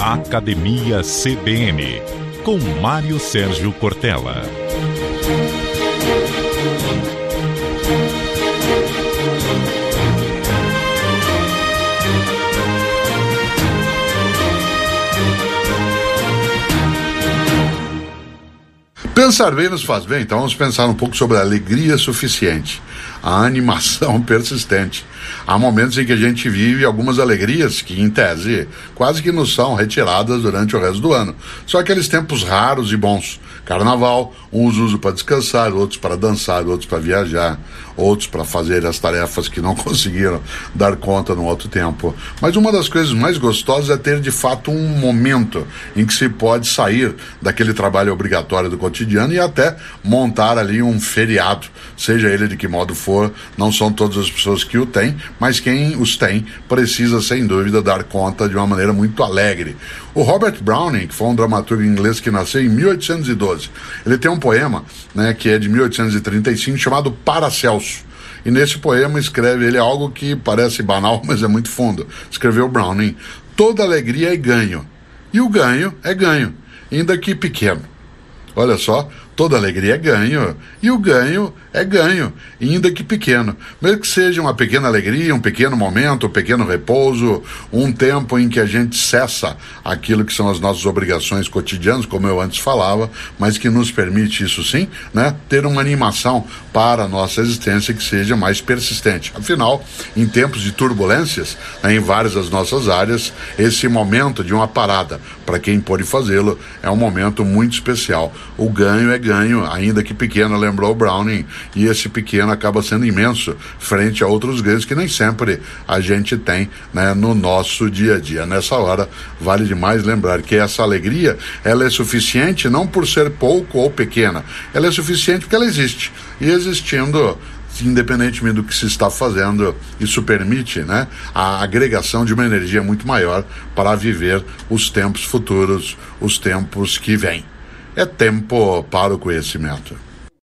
Academia CBN, com Mário Sérgio Cortella. Pensar bem nos faz bem, então vamos pensar um pouco sobre a alegria suficiente, a animação persistente. Há momentos em que a gente vive algumas alegrias que, em tese, quase que nos são retiradas durante o resto do ano. São aqueles tempos raros e bons. Carnaval, uns usam para descansar, outros para dançar, outros para viajar, outros para fazer as tarefas que não conseguiram dar conta no outro tempo. Mas uma das coisas mais gostosas é ter de fato um momento em que se pode sair daquele trabalho obrigatório do cotidiano e até montar ali um feriado, seja ele de que modo for. Não são todas as pessoas que o têm, mas quem os tem precisa sem dúvida dar conta de uma maneira muito alegre. O Robert Browning, que foi um dramaturgo inglês que nasceu em 1812, ele tem um poema, né, que é de 1835 chamado Paracelso. E nesse poema escreve ele algo que parece banal, mas é muito fundo. Escreveu Browning: toda alegria é ganho, e o ganho é ganho, ainda que pequeno. Olha só, toda alegria é ganho, e o ganho é ganho, ainda que pequeno. Mesmo que seja uma pequena alegria, um pequeno momento, um pequeno repouso, um tempo em que a gente cessa aquilo que são as nossas obrigações cotidianas, como eu antes falava, mas que nos permite, isso sim, né, ter uma animação para a nossa existência que seja mais persistente. Afinal, em tempos de turbulências, né, em várias das nossas áreas, esse momento de uma parada, para quem pode fazê-lo, é um momento muito especial. O ganho é ganho, ainda que pequeno, lembrou Browning, e esse pequeno acaba sendo imenso frente a outros grandes que nem sempre a gente tem né, no nosso dia a dia. Nessa hora, vale demais lembrar que essa alegria ela é suficiente não por ser pouco ou pequena, ela é suficiente porque ela existe. E existindo independentemente do que se está fazendo, isso permite né, a agregação de uma energia muito maior para viver os tempos futuros, os tempos que vêm. É tempo para o conhecimento.